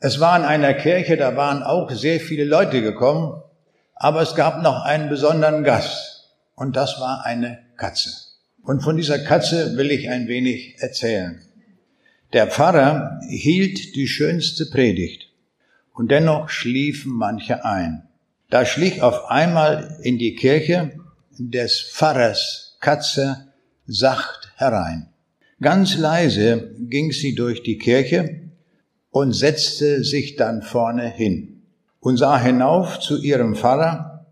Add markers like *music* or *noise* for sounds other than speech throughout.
Es war in einer Kirche, da waren auch sehr viele Leute gekommen, aber es gab noch einen besonderen Gast und das war eine Katze. Und von dieser Katze will ich ein wenig erzählen. Der Pfarrer hielt die schönste Predigt und dennoch schliefen manche ein. Da schlich auf einmal in die Kirche des Pfarrers Katze sacht herein. Ganz leise ging sie durch die Kirche und setzte sich dann vorne hin und sah hinauf zu ihrem Pfarrer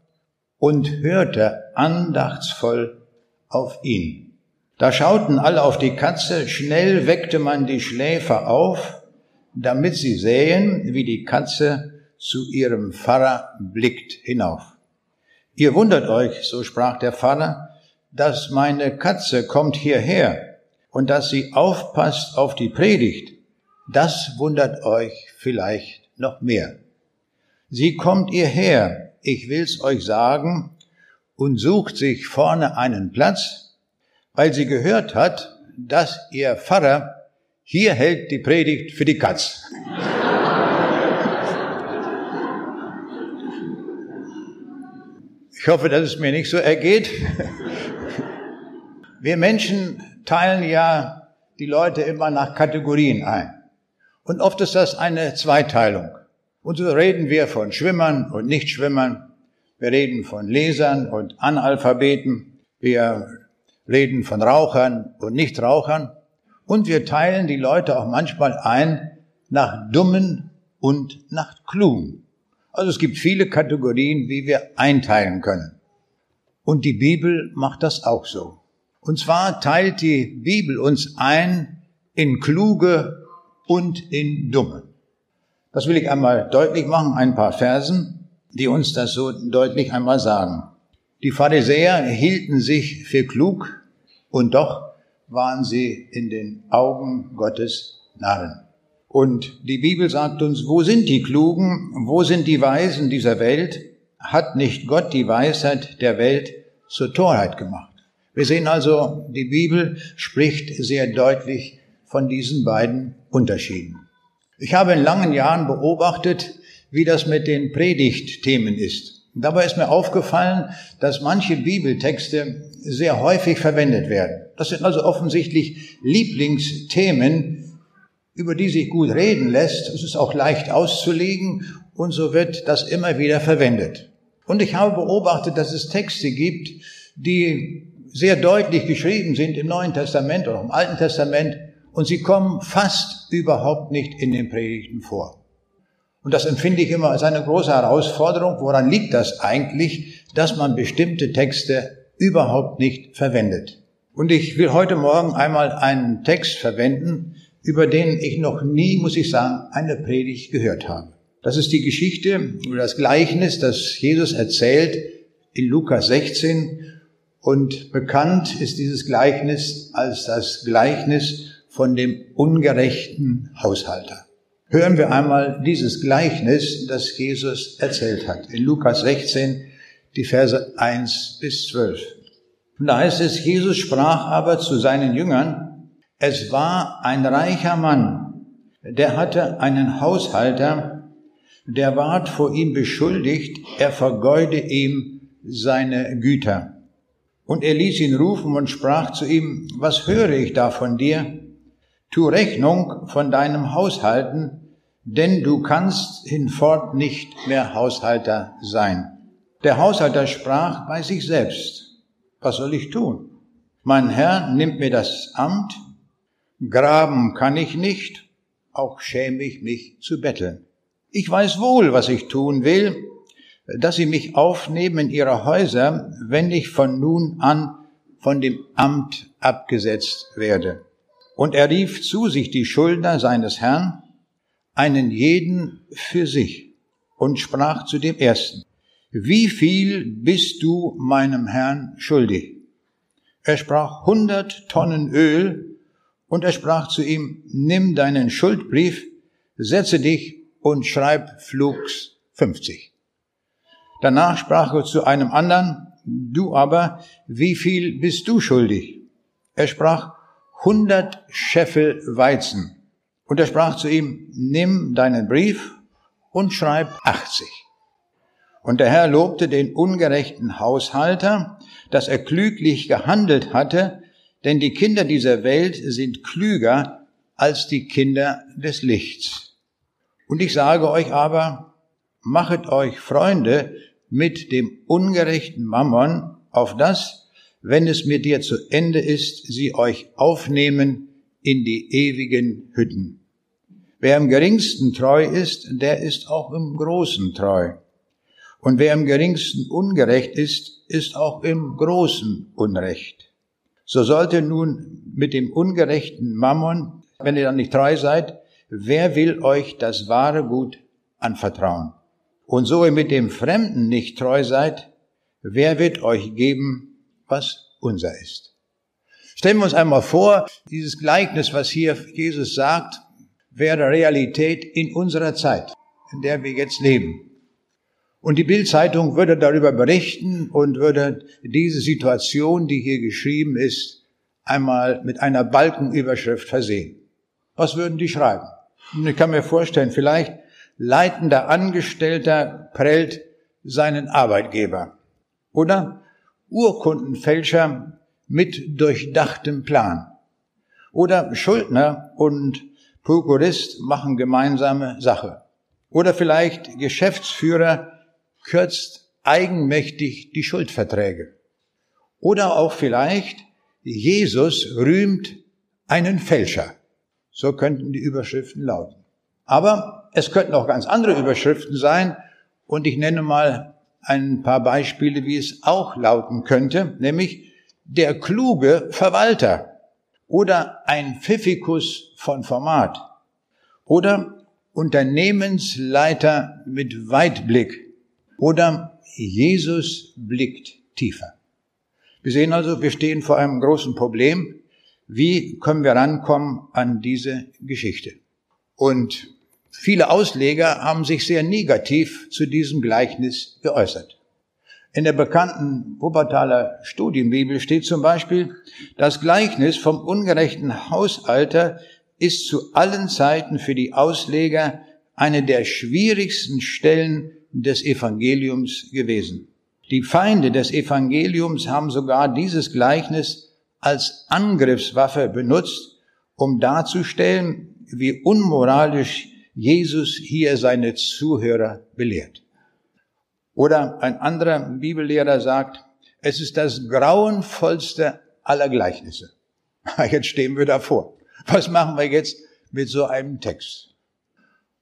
und hörte andachtsvoll auf ihn. Da schauten alle auf die Katze, schnell weckte man die Schläfer auf, damit sie sähen, wie die Katze zu ihrem Pfarrer blickt hinauf. Ihr wundert euch, so sprach der Pfarrer, dass meine Katze kommt hierher und dass sie aufpasst auf die Predigt das wundert euch vielleicht noch mehr. Sie kommt ihr her, ich will's euch sagen, und sucht sich vorne einen Platz, weil sie gehört hat, dass ihr Pfarrer hier hält die Predigt für die Katz. Ich hoffe, dass es mir nicht so ergeht. Wir Menschen teilen ja die Leute immer nach Kategorien ein. Und oft ist das eine Zweiteilung. Und so reden wir von Schwimmern und Nichtschwimmern. Wir reden von Lesern und Analphabeten. Wir reden von Rauchern und Nichtrauchern. Und wir teilen die Leute auch manchmal ein nach Dummen und nach Klugen. Also es gibt viele Kategorien, wie wir einteilen können. Und die Bibel macht das auch so. Und zwar teilt die Bibel uns ein in kluge und in Dumme. Das will ich einmal deutlich machen, ein paar Versen, die uns das so deutlich einmal sagen. Die Pharisäer hielten sich für klug und doch waren sie in den Augen Gottes Narren. Und die Bibel sagt uns, wo sind die Klugen, wo sind die Weisen dieser Welt? Hat nicht Gott die Weisheit der Welt zur Torheit gemacht? Wir sehen also, die Bibel spricht sehr deutlich von diesen beiden Unterschieden. Ich habe in langen Jahren beobachtet, wie das mit den Predigtthemen ist. Dabei ist mir aufgefallen, dass manche Bibeltexte sehr häufig verwendet werden. Das sind also offensichtlich Lieblingsthemen, über die sich gut reden lässt. Es ist auch leicht auszulegen und so wird das immer wieder verwendet. Und ich habe beobachtet, dass es Texte gibt, die sehr deutlich geschrieben sind im Neuen Testament oder im Alten Testament und sie kommen fast überhaupt nicht in den Predigten vor. Und das empfinde ich immer als eine große Herausforderung. Woran liegt das eigentlich, dass man bestimmte Texte überhaupt nicht verwendet? Und ich will heute Morgen einmal einen Text verwenden, über den ich noch nie, muss ich sagen, eine Predigt gehört habe. Das ist die Geschichte oder das Gleichnis, das Jesus erzählt in Lukas 16. Und bekannt ist dieses Gleichnis als das Gleichnis von dem ungerechten Haushalter. Hören wir einmal dieses Gleichnis, das Jesus erzählt hat. In Lukas 16, die Verse 1 bis 12. Und da heißt es, Jesus sprach aber zu seinen Jüngern, es war ein reicher Mann, der hatte einen Haushalter, der ward vor ihm beschuldigt, er vergeude ihm seine Güter. Und er ließ ihn rufen und sprach zu ihm, was höre ich da von dir? Tu Rechnung von deinem Haushalten, denn du kannst hinfort nicht mehr Haushalter sein. Der Haushalter sprach bei sich selbst, was soll ich tun? Mein Herr nimmt mir das Amt, graben kann ich nicht, auch schäme ich mich zu betteln. Ich weiß wohl, was ich tun will, dass sie mich aufnehmen in ihre Häuser, wenn ich von nun an von dem Amt abgesetzt werde. Und er rief zu sich die Schuldner seines Herrn, einen jeden für sich, und sprach zu dem ersten, wie viel bist du meinem Herrn schuldig? Er sprach hundert Tonnen Öl, und er sprach zu ihm, nimm deinen Schuldbrief, setze dich und schreib flugs fünfzig. Danach sprach er zu einem anderen, du aber, wie viel bist du schuldig? Er sprach, hundert Scheffel Weizen. Und er sprach zu ihm, nimm deinen Brief und schreib 80. Und der Herr lobte den ungerechten Haushalter, dass er klüglich gehandelt hatte, denn die Kinder dieser Welt sind klüger als die Kinder des Lichts. Und ich sage euch aber, machet euch Freunde mit dem ungerechten Mammon, auf das, wenn es mit dir zu Ende ist, sie euch aufnehmen in die ewigen Hütten. Wer im geringsten treu ist, der ist auch im Großen treu. Und wer im geringsten ungerecht ist, ist auch im Großen Unrecht. So sollte nun mit dem ungerechten Mammon, wenn ihr dann nicht treu seid, wer will euch das wahre Gut anvertrauen? Und so ihr mit dem Fremden nicht treu seid, wer wird euch geben, was unser ist? Stellen wir uns einmal vor, dieses Gleichnis, was hier Jesus sagt, wäre Realität in unserer Zeit, in der wir jetzt leben. Und die Bildzeitung würde darüber berichten und würde diese Situation, die hier geschrieben ist, einmal mit einer Balkenüberschrift versehen. Was würden die schreiben? Und ich kann mir vorstellen, vielleicht leitender Angestellter prellt seinen Arbeitgeber. Oder Urkundenfälscher mit durchdachtem Plan. Oder Schuldner und Prokurist machen gemeinsame Sache. Oder vielleicht Geschäftsführer kürzt eigenmächtig die Schuldverträge. Oder auch vielleicht Jesus rühmt einen Fälscher. So könnten die Überschriften lauten. Aber es könnten auch ganz andere Überschriften sein und ich nenne mal ein paar Beispiele, wie es auch lauten könnte, nämlich der kluge Verwalter oder ein Pfiffikus von Format oder Unternehmensleiter mit Weitblick oder Jesus blickt tiefer. Wir sehen also, wir stehen vor einem großen Problem. Wie können wir rankommen an diese Geschichte? Und viele Ausleger haben sich sehr negativ zu diesem Gleichnis geäußert. In der bekannten Wuppertaler Studienbibel steht zum Beispiel, das Gleichnis vom ungerechten Hausalter ist zu allen Zeiten für die Ausleger eine der schwierigsten Stellen des Evangeliums gewesen. Die Feinde des Evangeliums haben sogar dieses Gleichnis als Angriffswaffe benutzt, um darzustellen, wie unmoralisch Jesus hier seine Zuhörer belehrt. Oder ein anderer Bibellehrer sagt, es ist das grauenvollste aller Gleichnisse. *laughs* Jetzt stehen wir davor. Was machen wir jetzt mit so einem Text?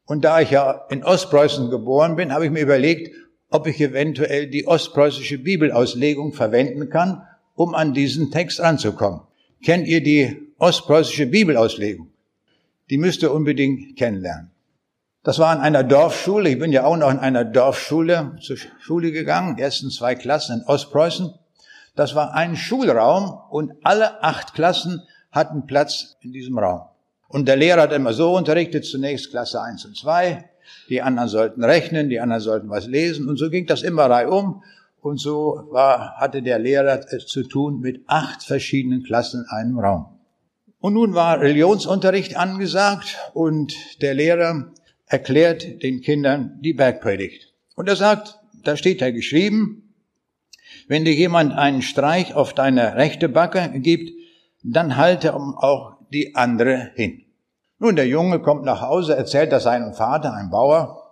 Und da ich ja in Ostpreußen geboren bin, habe ich mir überlegt, ob ich eventuell die ostpreußische Bibelauslegung verwenden kann, um an diesen Text ranzukommen. Kennt ihr die ostpreußische Bibelauslegung? Die müsst ihr unbedingt kennenlernen. Das war in einer Dorfschule. Ich bin ja auch noch in einer Dorfschule zur Schule gegangen, ersten zwei Klassen in Ostpreußen. Das war ein Schulraum und alle acht Klassen hatten Platz in diesem Raum. Und der Lehrer hat immer so unterrichtet, zunächst Klasse eins und zwei. Die anderen sollten rechnen, die anderen sollten was lesen. Und so ging das immer reihum. Und so war, hatte der Lehrer es zu tun mit acht verschiedenen Klassen in einem Raum. Und nun war Religionsunterricht angesagt und der Lehrer erklärt den Kindern die Bergpredigt. Und er sagt, da steht da geschrieben, wenn dir jemand einen Streich auf deine rechte Backe gibt, dann halte auch die andere hin. Nun, der Junge kommt nach Hause, erzählt das seinem Vater, ein Bauer,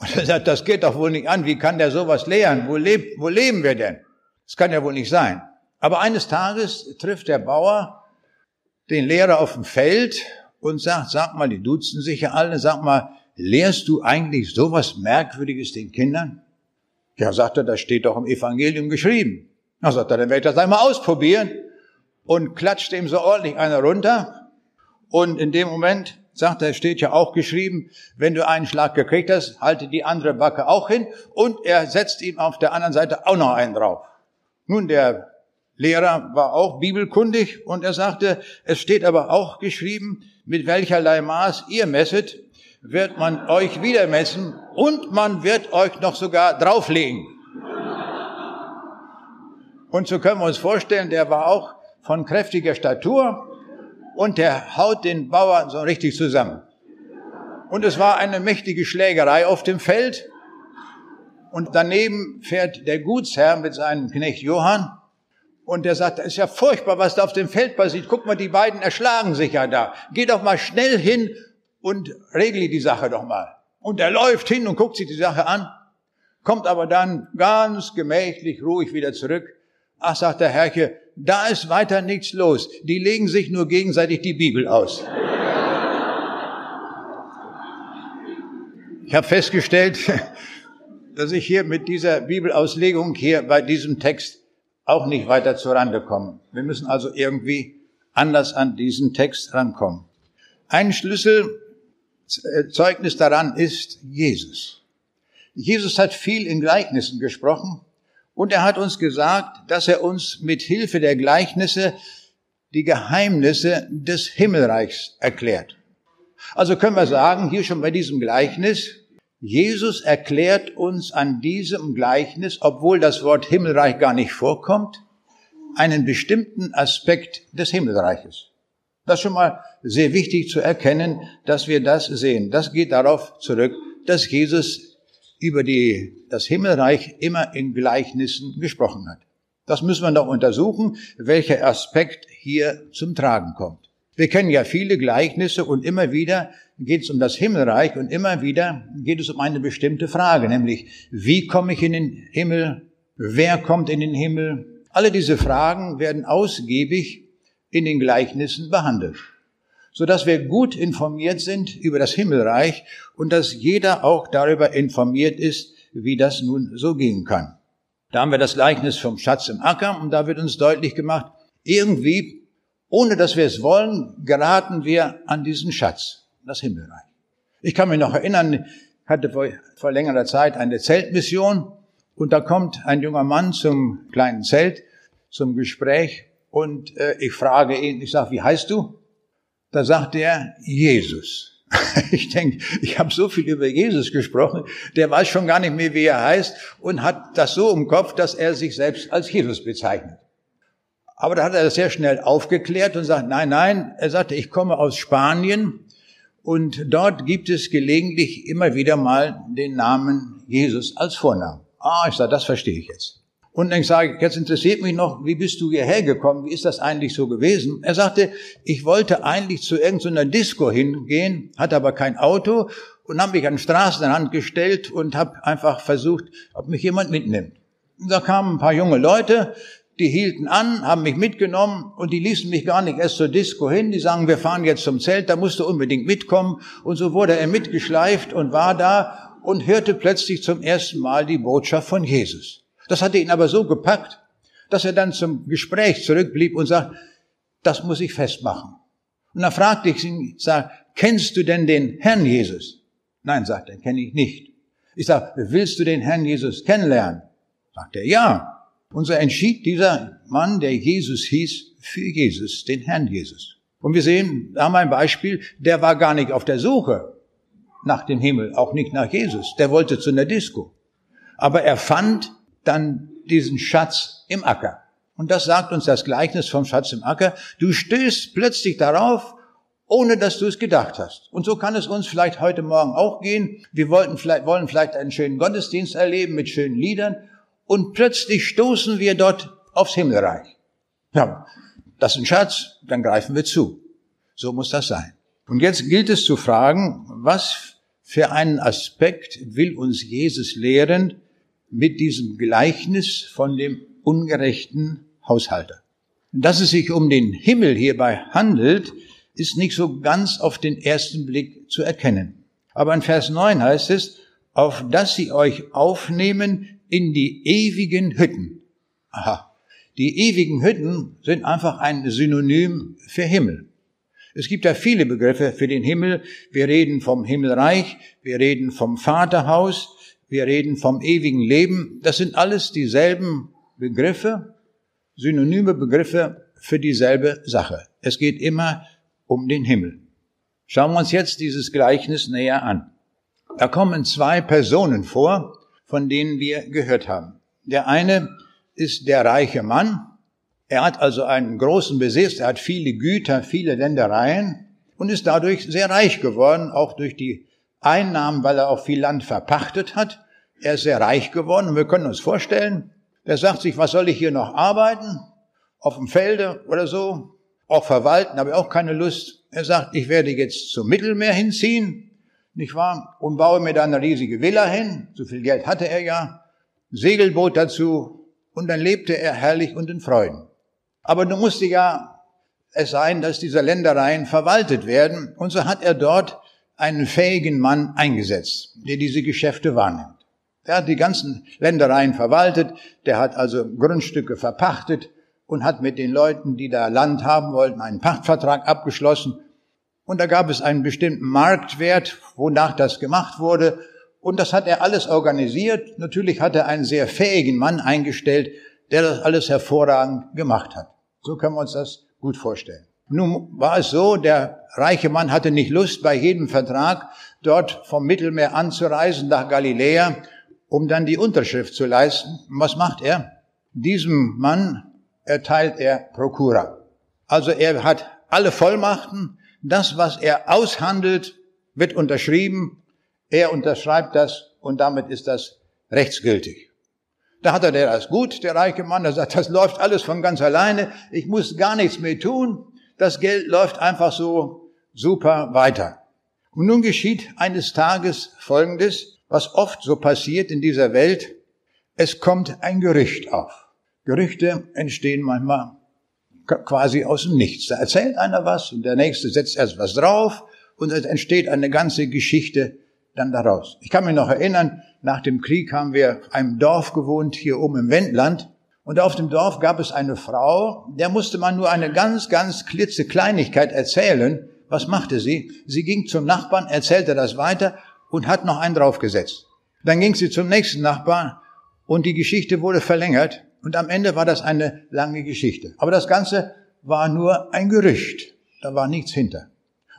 und er sagt, das geht doch wohl nicht an, wie kann der sowas lehren? Wo, lebt, wo leben wir denn? Das kann ja wohl nicht sein. Aber eines Tages trifft der Bauer den Lehrer auf dem Feld und sagt, sag mal, die duzen sich ja alle, sag mal, lehrst du eigentlich sowas Merkwürdiges den Kindern? Ja, sagt er, das steht doch im Evangelium geschrieben. Na, sagt er, dann werde ich das einmal ausprobieren und klatscht ihm so ordentlich einer runter. Und in dem Moment sagt er, steht ja auch geschrieben, wenn du einen Schlag gekriegt hast, halte die andere Backe auch hin und er setzt ihm auf der anderen Seite auch noch einen drauf. Nun, der Lehrer war auch bibelkundig und er sagte, es steht aber auch geschrieben, mit welcherlei Maß ihr messet, wird man euch wieder messen und man wird euch noch sogar drauflegen. Und so können wir uns vorstellen, der war auch von kräftiger Statur und der haut den Bauern so richtig zusammen. Und es war eine mächtige Schlägerei auf dem Feld. Und daneben fährt der Gutsherr mit seinem Knecht Johann. Und der sagt, das ist ja furchtbar, was da auf dem Feld passiert. Guck mal, die beiden erschlagen sich ja da. Geh doch mal schnell hin und regle die Sache doch mal. Und er läuft hin und guckt sich die Sache an, kommt aber dann ganz gemächlich, ruhig wieder zurück. Ach, sagt der Herrche, da ist weiter nichts los. Die legen sich nur gegenseitig die Bibel aus. Ich habe festgestellt, *laughs* dass ich hier mit dieser Bibelauslegung hier bei diesem Text auch nicht weiter zur Rande komme. Wir müssen also irgendwie anders an diesen Text rankommen. Ein Schlüsselzeugnis daran ist Jesus. Jesus hat viel in Gleichnissen gesprochen und er hat uns gesagt, dass er uns mit Hilfe der Gleichnisse die Geheimnisse des Himmelreichs erklärt. Also können wir sagen, hier schon bei diesem Gleichnis, Jesus erklärt uns an diesem Gleichnis, obwohl das Wort Himmelreich gar nicht vorkommt, einen bestimmten Aspekt des Himmelreiches. Das ist schon mal sehr wichtig zu erkennen, dass wir das sehen. Das geht darauf zurück, dass Jesus über die, das Himmelreich immer in Gleichnissen gesprochen hat. Das müssen wir noch untersuchen, welcher Aspekt hier zum Tragen kommt. Wir kennen ja viele Gleichnisse und immer wieder geht es um das Himmelreich und immer wieder geht es um eine bestimmte Frage, nämlich wie komme ich in den Himmel, wer kommt in den Himmel. Alle diese Fragen werden ausgiebig in den Gleichnissen behandelt, so dass wir gut informiert sind über das Himmelreich und dass jeder auch darüber informiert ist, wie das nun so gehen kann. Da haben wir das Gleichnis vom Schatz im Acker und da wird uns deutlich gemacht, irgendwie, ohne dass wir es wollen, geraten wir an diesen Schatz das Himmelreich. Ich kann mich noch erinnern, ich hatte vor, vor längerer Zeit eine Zeltmission und da kommt ein junger Mann zum kleinen Zelt, zum Gespräch und äh, ich frage ihn, ich sage, wie heißt du? Da sagt er, Jesus. *laughs* Ich denke, ich habe so viel über Jesus gesprochen, der weiß schon gar nicht mehr, wie er heißt und hat das so im Kopf, dass er sich selbst als Jesus bezeichnet. Aber da hat er das sehr schnell aufgeklärt und sagt, nein, nein, er sagte, ich komme aus Spanien und dort gibt es gelegentlich immer wieder mal den Namen Jesus als Vornamen. Ah, ich sage, das verstehe ich jetzt. Und dann sage ich, jetzt interessiert mich noch, wie bist du hierher gekommen? Wie ist das eigentlich so gewesen? Er sagte, ich wollte eigentlich zu irgendeiner Disco hingehen, hatte aber kein Auto und habe mich an den Straßenrand gestellt und habe einfach versucht, ob mich jemand mitnimmt. Und da kamen ein paar junge Leute, die hielten an, haben mich mitgenommen und die ließen mich gar nicht erst zur Disco hin. Die sagen, wir fahren jetzt zum Zelt, da musst du unbedingt mitkommen. Und so wurde er mitgeschleift und war da und hörte plötzlich zum ersten Mal die Botschaft von Jesus. Das hatte ihn aber so gepackt, dass er dann zum Gespräch zurückblieb und sagt, das muss ich festmachen. Und dann fragte ich ihn, sag, kennst du denn den Herrn Jesus? Nein, sagt er, kenne ich nicht. Ich sag, willst du den Herrn Jesus kennenlernen? Sagt er, ja. Und so entschied dieser Mann, der Jesus hieß, für Jesus, den Herrn Jesus. Und wir sehen, da haben wir ein Beispiel, der war gar nicht auf der Suche nach dem Himmel, auch nicht nach Jesus. Der wollte zu einer Disco. Aber er fand dann diesen Schatz im Acker. Und das sagt uns das Gleichnis vom Schatz im Acker. Du stößt plötzlich darauf, ohne dass du es gedacht hast. Und so kann es uns vielleicht heute Morgen auch gehen. Wir wollten vielleicht, wollen vielleicht einen schönen Gottesdienst erleben mit schönen Liedern und plötzlich stoßen wir dort aufs Himmelreich. Ja, das ist ein Schatz, dann greifen wir zu. So muss das sein. Und jetzt gilt es zu fragen, was für einen Aspekt will uns Jesus lehren mit diesem Gleichnis von dem ungerechten Haushalter? Dass es sich um den Himmel hierbei handelt, ist nicht so ganz auf den ersten Blick zu erkennen. Aber in Vers 9 heißt es, auf dass sie euch aufnehmen in die ewigen Hütten. Aha. Die ewigen Hütten sind einfach ein Synonym für Himmel. Es gibt ja viele Begriffe für den Himmel. Wir reden vom Himmelreich, wir reden vom Vaterhaus, wir reden vom ewigen Leben. Das sind alles dieselben Begriffe, synonyme Begriffe für dieselbe Sache. Es geht immer um den Himmel. Schauen wir uns jetzt dieses Gleichnis näher an. Da kommen zwei Personen vor, von denen wir gehört haben. Der eine ist der reiche Mann. Er hat also einen großen Besitz, er hat viele Güter, viele Ländereien und ist dadurch sehr reich geworden, auch durch die Einnahmen, weil er auch viel Land verpachtet hat. Er ist sehr reich geworden und wir können uns vorstellen, der sagt sich, was soll ich hier noch arbeiten? Auf dem Felde oder so? Auch verwalten, habe ich auch keine Lust. Er sagt, ich werde jetzt zum Mittelmeer hinziehen, nicht wahr? Und baue mir da eine riesige Villa hin. So viel Geld hatte er ja. Segelboot dazu. Und dann lebte er herrlich und in Freuden. Aber nun musste ja es sein, dass diese Ländereien verwaltet werden. Und so hat er dort einen fähigen Mann eingesetzt, der diese Geschäfte wahrnimmt. Der hat die ganzen Ländereien verwaltet, der hat also Grundstücke verpachtet und hat mit den Leuten, die da Land haben wollten, einen Pachtvertrag abgeschlossen. Und da gab es einen bestimmten Marktwert, wonach das gemacht wurde. Und das hat er alles organisiert. Natürlich hat er einen sehr fähigen Mann eingestellt, der das alles hervorragend gemacht hat. So können wir uns das gut vorstellen. Nun war es so, der reiche Mann hatte nicht Lust, bei jedem Vertrag dort vom Mittelmeer anzureisen nach Galiläa um dann die Unterschrift zu leisten. Und was macht er? Diesem Mann erteilt er Prokura. Also er hat alle Vollmachten. Das, was er aushandelt, wird unterschrieben. Er unterschreibt das und damit ist das rechtsgültig. Da hat er das gut, der reiche Mann, der sagt, das läuft alles von ganz alleine. Ich muss gar nichts mehr tun. Das Geld läuft einfach so super weiter. Und nun geschieht eines Tages Folgendes was oft so passiert in dieser Welt, es kommt ein Gerücht auf. Gerüchte entstehen manchmal quasi aus dem Nichts. Da erzählt einer was und der nächste setzt erst was drauf und es entsteht eine ganze Geschichte dann daraus. Ich kann mich noch erinnern, nach dem Krieg haben wir einem Dorf gewohnt, hier oben im Wendland. Und auf dem Dorf gab es eine Frau, der musste man nur eine ganz, ganz klitzekleinigkeit erzählen. Was machte sie? Sie ging zum Nachbarn, erzählte das weiter und hat noch einen draufgesetzt. Dann ging sie zum nächsten Nachbarn und die Geschichte wurde verlängert und am Ende war das eine lange Geschichte. Aber das Ganze war nur ein Gerücht. Da war nichts hinter.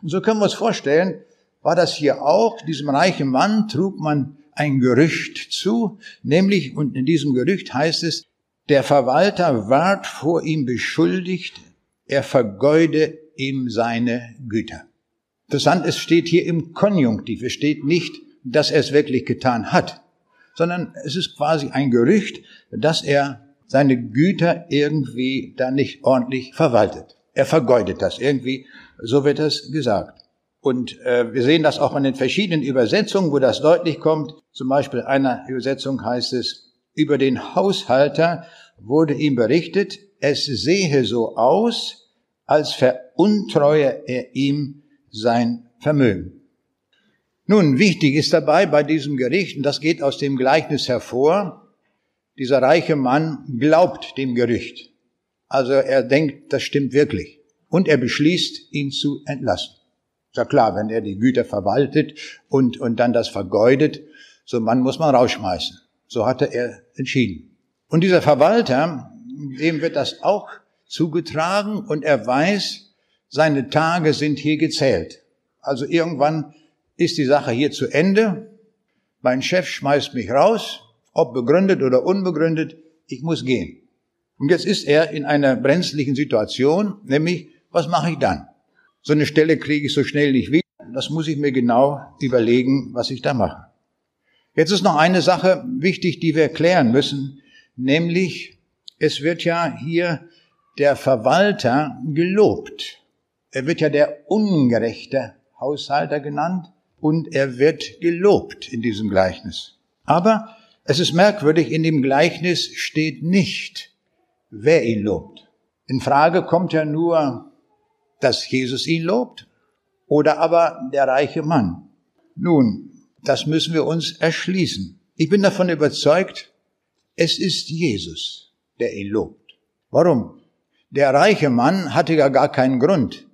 Und so können wir uns vorstellen, war das hier auch, diesem reichen Mann trug man ein Gerücht zu, nämlich, und in diesem Gerücht heißt es, der Verwalter ward vor ihm beschuldigt, er vergeude ihm seine Güter. Interessant, es steht hier im Konjunktiv. Es steht nicht, dass er es wirklich getan hat, sondern es ist quasi ein Gerücht, dass er seine Güter irgendwie da nicht ordentlich verwaltet. Er vergeudet das irgendwie, so wird das gesagt. Und äh, wir sehen das auch in den verschiedenen Übersetzungen, wo das deutlich kommt. Zum Beispiel einer Übersetzung heißt es, über den Haushalter wurde ihm berichtet, es sehe so aus, als veruntreue er ihm sein Vermögen. Nun, wichtig ist dabei bei diesem Gericht, und das geht aus dem Gleichnis hervor, dieser reiche Mann glaubt dem Gerücht. Also er denkt, das stimmt wirklich. Und er beschließt, ihn zu entlassen. Ist ja klar, wenn er die Güter verwaltet und, und dann das vergeudet, so einen Mann muss man rausschmeißen. So hatte er entschieden. Und dieser Verwalter, dem wird das auch zugetragen und er weiß, seine Tage sind hier gezählt. Also irgendwann ist die Sache hier zu Ende. Mein Chef schmeißt mich raus, ob begründet oder unbegründet, ich muss gehen. Und jetzt ist er in einer brenzlichen Situation, nämlich, was mache ich dann? So eine Stelle kriege ich so schnell nicht wieder. Das muss ich mir genau überlegen, was ich da mache. Jetzt ist noch eine Sache wichtig, die wir klären müssen, nämlich, es wird ja hier der Verwalter gelobt. Er wird ja der ungerechte Haushalter genannt und er wird gelobt in diesem Gleichnis. Aber es ist merkwürdig, in dem Gleichnis steht nicht, wer ihn lobt. In Frage kommt ja nur, dass Jesus ihn lobt oder aber der reiche Mann. Nun, das müssen wir uns erschließen. Ich bin davon überzeugt, es ist Jesus, der ihn lobt. Warum? Der reiche Mann hatte ja gar keinen Grund,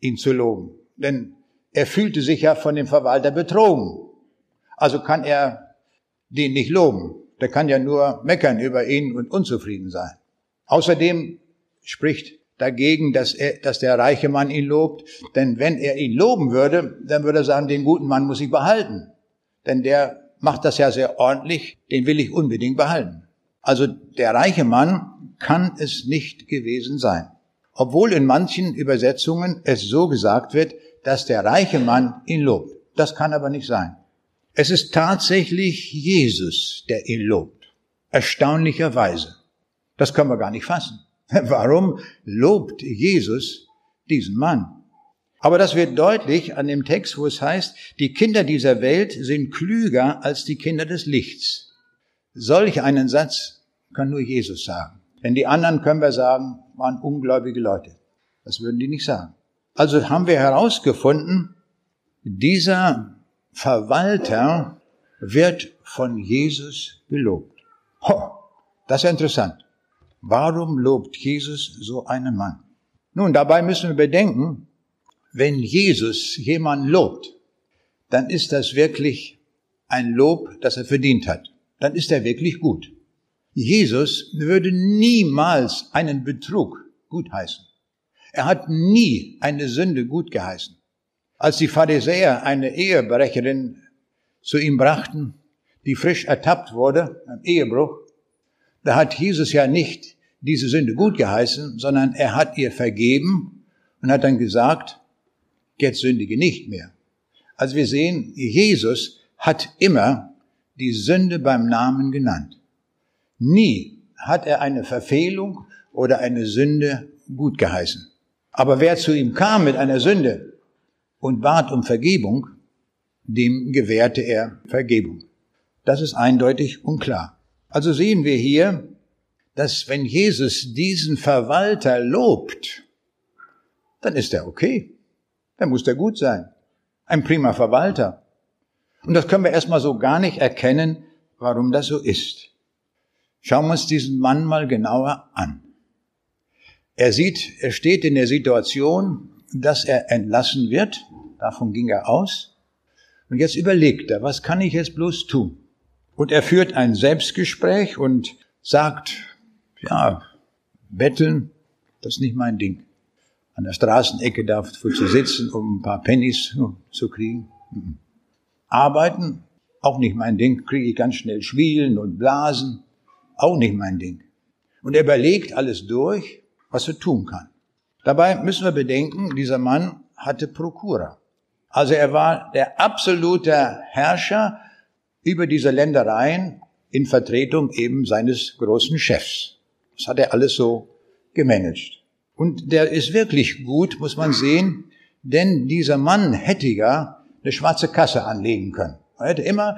ihn zu loben. Denn er fühlte sich ja von dem Verwalter betrogen. Also kann er den nicht loben. Der kann ja nur meckern über ihn und unzufrieden sein. Außerdem spricht dagegen, dass, er, dass der reiche Mann ihn lobt. Denn wenn er ihn loben würde, dann würde er sagen, den guten Mann muss ich behalten. Denn der macht das ja sehr ordentlich, den will ich unbedingt behalten. Also der reiche Mann kann es nicht gewesen sein obwohl in manchen Übersetzungen es so gesagt wird, dass der reiche Mann ihn lobt. Das kann aber nicht sein. Es ist tatsächlich Jesus, der ihn lobt. Erstaunlicherweise. Das können wir gar nicht fassen. *laughs* Warum lobt Jesus diesen Mann? Aber das wird deutlich an dem Text, wo es heißt, die Kinder dieser Welt sind klüger als die Kinder des Lichts. Solch einen Satz kann nur Jesus sagen. Denn die anderen können wir sagen, waren ungläubige Leute. Das würden die nicht sagen. Also haben wir herausgefunden, dieser Verwalter wird von Jesus gelobt. Ho, das ist interessant. Warum lobt Jesus so einen Mann? Nun, dabei müssen wir bedenken, wenn Jesus jemanden lobt, dann ist das wirklich ein Lob, das er verdient hat. Dann ist er wirklich gut. Jesus würde niemals einen Betrug gutheißen. Er hat nie eine Sünde gut geheißen. Als die Pharisäer eine Ehebrecherin zu ihm brachten, die frisch ertappt wurde, im Ehebruch, da hat Jesus ja nicht diese Sünde gut geheißen, sondern er hat ihr vergeben und hat dann gesagt, jetzt sündige nicht mehr. Also wir sehen, Jesus hat immer die Sünde beim Namen genannt. Nie hat er eine Verfehlung oder eine Sünde gut geheißen. Aber wer zu ihm kam mit einer Sünde und bat um Vergebung, dem gewährte er Vergebung. Das ist eindeutig unklar. Also sehen wir hier, dass wenn Jesus diesen Verwalter lobt, dann ist er okay. Dann muss der gut sein. Ein prima Verwalter. Und das können wir erstmal so gar nicht erkennen, warum das so ist. Schauen wir uns diesen Mann mal genauer an. Er sieht, er steht in der Situation, dass er entlassen wird. Davon ging er aus. Und jetzt überlegt er, was kann ich jetzt bloß tun? Und er führt ein Selbstgespräch und sagt, ja, betteln, das ist nicht mein Ding. An der Straßenecke dafür zu sitzen, um ein paar Pennies zu kriegen. Mhm. Arbeiten, auch nicht mein Ding, kriege ich ganz schnell Schwielen und Blasen, auch nicht mein Ding. Und er überlegt alles durch was er tun kann. Dabei müssen wir bedenken, dieser Mann hatte Prokura. Also er war der absolute Herrscher über diese Ländereien in Vertretung eben seines großen Chefs. Das hat er alles so gemanagt. Und der ist wirklich gut, muss man sehen, denn dieser Mann hätte ja eine schwarze Kasse anlegen können. Er hätte immer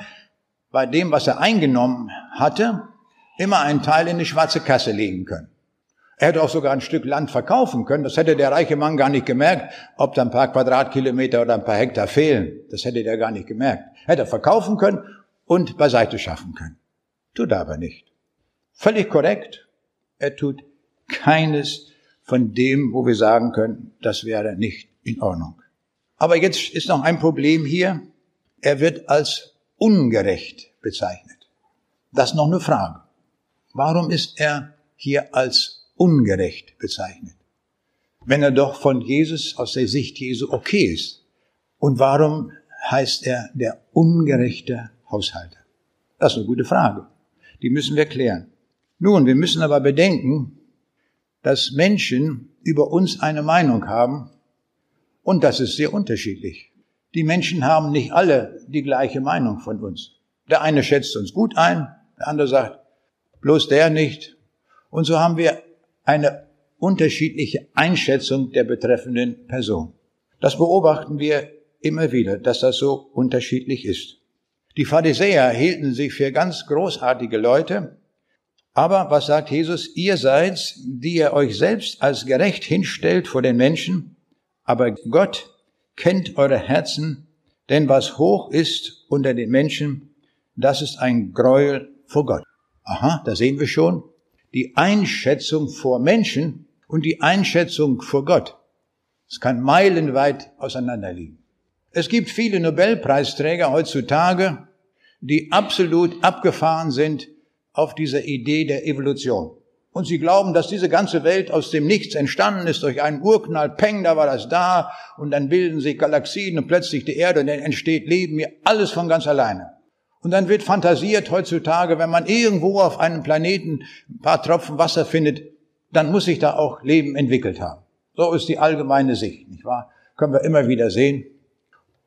bei dem, was er eingenommen hatte, immer einen Teil in die schwarze Kasse legen können. Er hätte auch sogar ein Stück Land verkaufen können. Das hätte der reiche Mann gar nicht gemerkt, ob da ein paar Quadratkilometer oder ein paar Hektar fehlen. Das hätte der gar nicht gemerkt. Hätte er verkaufen können und beiseite schaffen können. Tut er aber nicht. Völlig korrekt. Er tut keines von dem, wo wir sagen können, das wäre nicht in Ordnung. Aber jetzt ist noch ein Problem hier. Er wird als ungerecht bezeichnet. Das ist noch eine Frage. Warum ist er hier als ungerecht bezeichnet. Wenn er doch von Jesus aus der Sicht Jesu okay ist. Und warum heißt er der ungerechte Haushalter? Das ist eine gute Frage. Die müssen wir klären. Nun, wir müssen aber bedenken, dass Menschen über uns eine Meinung haben und das ist sehr unterschiedlich. Die Menschen haben nicht alle die gleiche Meinung von uns. Der eine schätzt uns gut ein, der andere sagt, bloß der nicht. Und so haben wir eine unterschiedliche Einschätzung der betreffenden Person. Das beobachten wir immer wieder, dass das so unterschiedlich ist. Die Pharisäer hielten sich für ganz großartige Leute, aber was sagt Jesus? Ihr seid, die ihr euch selbst als gerecht hinstellt vor den Menschen, aber Gott kennt eure Herzen, denn was hoch ist unter den Menschen, das ist ein Gräuel vor Gott. Aha, da sehen wir schon, die Einschätzung vor Menschen und die Einschätzung vor Gott. Es kann meilenweit auseinanderliegen. Es gibt viele Nobelpreisträger heutzutage, die absolut abgefahren sind auf dieser Idee der Evolution. Und sie glauben, dass diese ganze Welt aus dem Nichts entstanden ist durch einen Urknall, Peng, da war das da, und dann bilden sich Galaxien und plötzlich die Erde und dann entsteht Leben, mir alles von ganz alleine. Und dann wird fantasiert heutzutage, wenn man irgendwo auf einem Planeten ein paar Tropfen Wasser findet, dann muss sich da auch Leben entwickelt haben. So ist die allgemeine Sicht, nicht wahr? Können wir immer wieder sehen.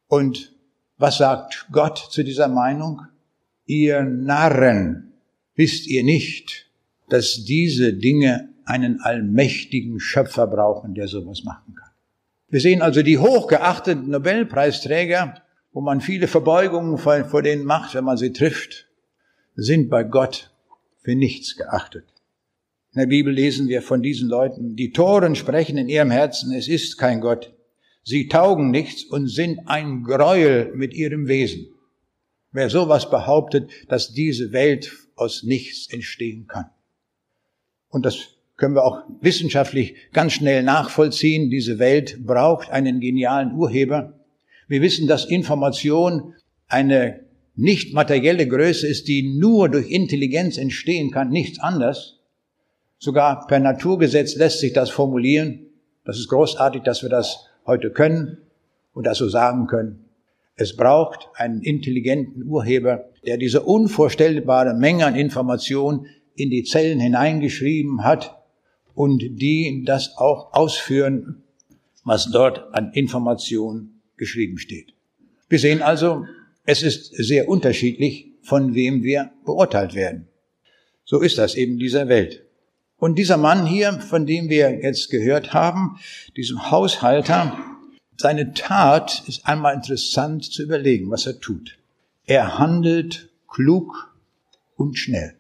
Und Was sagt Gott zu dieser Meinung? Ihr Narren, wisst ihr nicht, dass diese Dinge einen allmächtigen Schöpfer brauchen, der sowas machen kann. Wir sehen also die hochgeachteten Nobelpreisträger, wo man viele Verbeugungen vor, denen macht, wenn man sie trifft, sind bei Gott für nichts geachtet. In der Bibel lesen wir von diesen Leuten, die Toren sprechen in ihrem Herzen, es ist kein Gott. Sie taugen nichts und sind ein Gräuel mit ihrem Wesen. Wer sowas behauptet, dass diese Welt aus nichts entstehen kann. Und das können wir auch wissenschaftlich ganz schnell nachvollziehen. Diese Welt braucht einen genialen Urheber. Wir wissen, dass Information eine nicht materielle Größe ist, die nur durch Intelligenz entstehen kann, nichts anderes. Sogar per Naturgesetz lässt sich das formulieren. Das ist großartig, dass wir das heute können und das so sagen können. Es braucht einen intelligenten Urheber, der diese unvorstellbare Menge an Informationen in die Zellen hineingeschrieben hat und die das auch ausführen, was dort an Informationen geschrieben steht. Wir sehen also, es ist sehr unterschiedlich, von wem wir beurteilt werden. So ist das eben dieser Welt. Und dieser Mann hier, von dem wir jetzt gehört haben, diesem Haushalter, seine Tat ist einmal interessant zu überlegen, was er tut. Er handelt klug und schnell.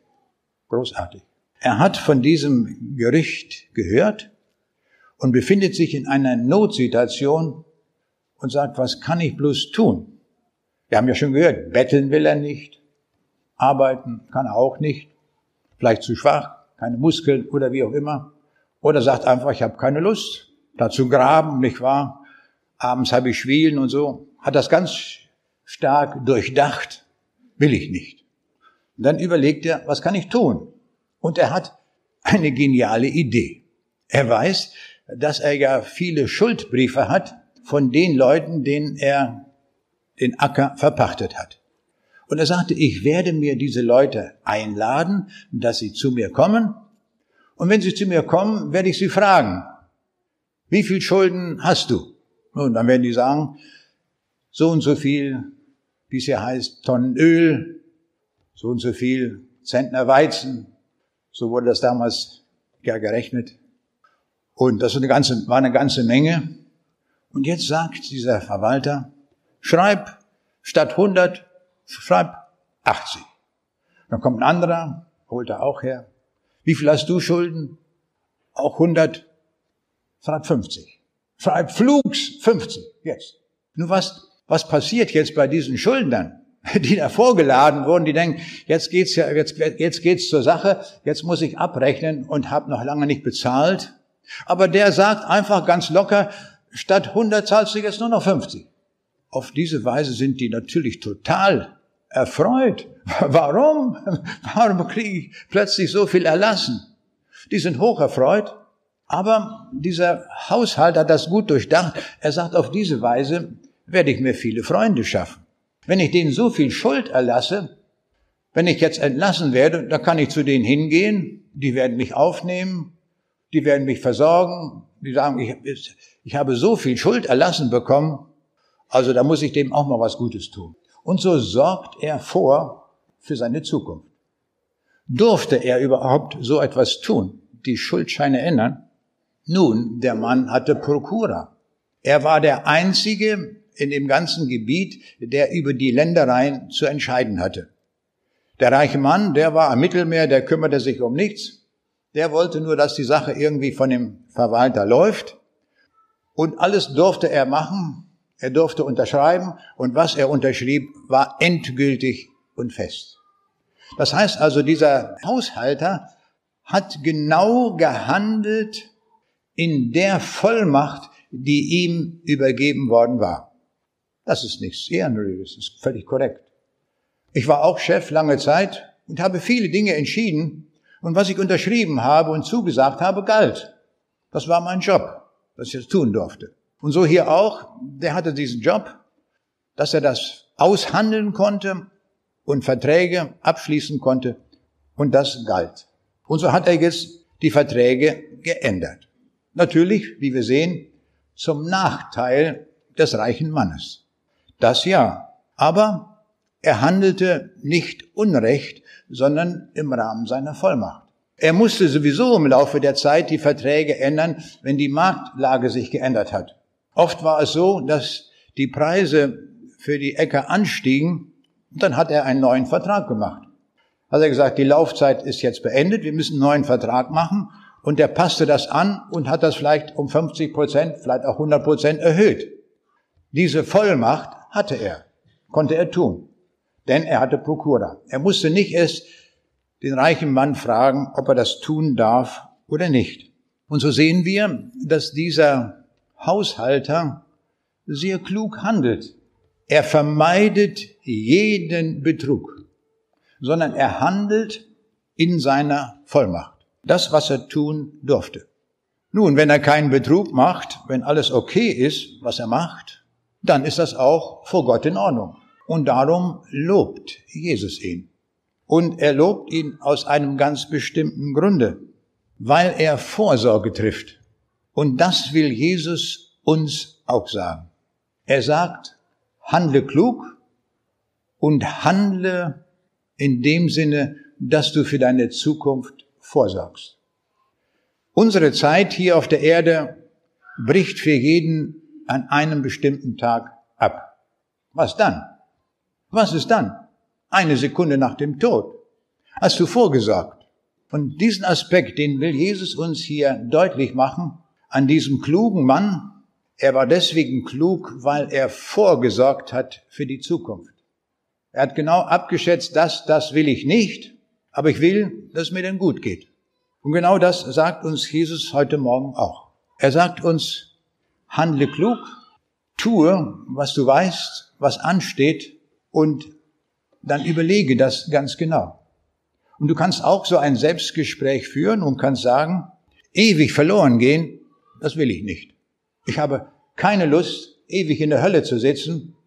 Großartig. Er hat von diesem Gerücht gehört und befindet sich in einer Notsituation und sagt, was kann ich bloß tun? Wir haben ja schon gehört, betteln will er nicht, arbeiten kann er auch nicht, vielleicht zu schwach, keine Muskeln oder wie auch immer. Oder sagt einfach, ich habe keine Lust, dazu graben, nicht wahr? Abends habe ich Schwielen und so. Hat das ganz stark durchdacht, will ich nicht. Und dann überlegt er, was kann ich tun? Und er hat eine geniale Idee. Er weiß, dass er ja viele Schuldbriefe hat von den Leuten, denen er den Acker verpachtet hat. Und er sagte, ich werde mir diese Leute einladen, dass sie zu mir kommen. Und wenn sie zu mir kommen, werde ich sie fragen, wie viel Schulden hast du? Und dann werden die sagen, so und so viel, wie es hier heißt, Tonnen Öl, so und so viel Zentner Weizen, so wurde das damals ja gerechnet. Und das war eine ganze, war eine ganze Menge. Und jetzt sagt dieser Verwalter, schreib statt 100, schreib 80. Dann kommt ein anderer, holt er auch her. Wie viel hast du Schulden? Auch 100, schreib 50. Flugs 50, jetzt. Nun was, was passiert jetzt bei diesen Schuldnern? *laughs* die da vorgeladen wurden, die denken, jetzt geht's ja, jetzt, jetzt geht's zur Sache, jetzt muss ich abrechnen und habe noch lange nicht bezahlt. Aber der sagt einfach ganz locker, statt 100 zahlst du jetzt nur noch 50. Auf diese Weise sind die natürlich total erfreut. *laughs* Warum? *laughs* Warum kriege ich plötzlich so viel erlassen? Die sind hoch erfreut. Aber dieser Haushalt hat das gut durchdacht. Er sagt, auf diese Weise werde ich mir viele Freunde schaffen. Wenn ich denen so viel Schuld erlasse, wenn ich jetzt entlassen werde, dann kann ich zu denen hingehen, die werden mich aufnehmen, die werden mich versorgen, die sagen, ich, ich habe so viel Schuld erlassen bekommen, also da muss ich dem auch mal was Gutes tun. Und so sorgt er vor für seine Zukunft. Durfte er überhaupt so etwas tun, die Schuldscheine ändern? Nun, der Mann hatte Prokura. Er war der einzige in dem ganzen Gebiet, der über die Ländereien zu entscheiden hatte. Der reiche Mann, der war am Mittelmeer, der kümmerte sich um nichts. Der wollte nur, dass die Sache irgendwie von dem Verwalter läuft. Und alles durfte er machen. Er durfte unterschreiben. Und was er unterschrieb, war endgültig und fest. Das heißt also, dieser Haushalter hat genau gehandelt in der Vollmacht, die ihm übergeben worden war. Das ist nichts Ehrenrühriges, das ist völlig korrekt. Ich war auch Chef lange Zeit und habe viele Dinge entschieden und was ich unterschrieben habe und zugesagt habe, galt. Das war mein Job, was ich jetzt tun durfte. Und so hier auch, der hatte diesen Job, dass er das aushandeln konnte und Verträge abschließen konnte und das galt. Und so hat er jetzt die Verträge geändert. Natürlich, wie wir sehen, zum Nachteil des reichen Mannes. Das ja. Aber er handelte nicht unrecht, sondern im Rahmen seiner Vollmacht. Er musste sowieso im Laufe der Zeit die Verträge ändern, wenn die Marktlage sich geändert hat. Oft war es so, dass die Preise für die Äcker anstiegen und dann hat er einen neuen Vertrag gemacht. Hat er gesagt, die Laufzeit ist jetzt beendet, wir müssen einen neuen Vertrag machen und der passte das an und hat das vielleicht um 50 Prozent, vielleicht auch 100 Prozent erhöht. Diese Vollmacht hatte er, konnte er tun, denn er hatte Prokura. Er musste nicht erst den reichen Mann fragen, ob er das tun darf oder nicht. Und so sehen wir, dass dieser Haushalter sehr klug handelt. Er vermeidet jeden Betrug, sondern er handelt in seiner Vollmacht. Das, was er tun durfte. Nun, wenn er keinen Betrug macht, wenn alles okay ist, was er macht, dann ist das auch vor Gott in Ordnung. Und darum lobt Jesus ihn. Und er lobt ihn aus einem ganz bestimmten Grunde, weil er Vorsorge trifft. Und das will Jesus uns auch sagen. Er sagt, handle klug und handle in dem Sinne, dass du für deine Zukunft vorsorgst. Unsere Zeit hier auf der Erde bricht für jeden an einem bestimmten Tag ab. Was dann? Was ist dann? eine Sekunde nach dem Tod. Hast du vorgesorgt. Und diesen Aspekt, den will Jesus uns hier deutlich machen, an diesem klugen Mann. Er war deswegen klug, weil er vorgesorgt hat für die Zukunft. Er hat genau abgeschätzt, das, das will ich nicht, aber ich will, dass es mir denn gut geht. Und genau das sagt uns Jesus heute Morgen auch. Er sagt uns, handle klug, tue, was du weißt, was ansteht und dann überlege das ganz genau. Und du kannst auch so ein Selbstgespräch führen und kannst sagen, ewig verloren gehen, das will ich nicht. Ich habe keine Lust, ewig in der Hölle zu sitzen,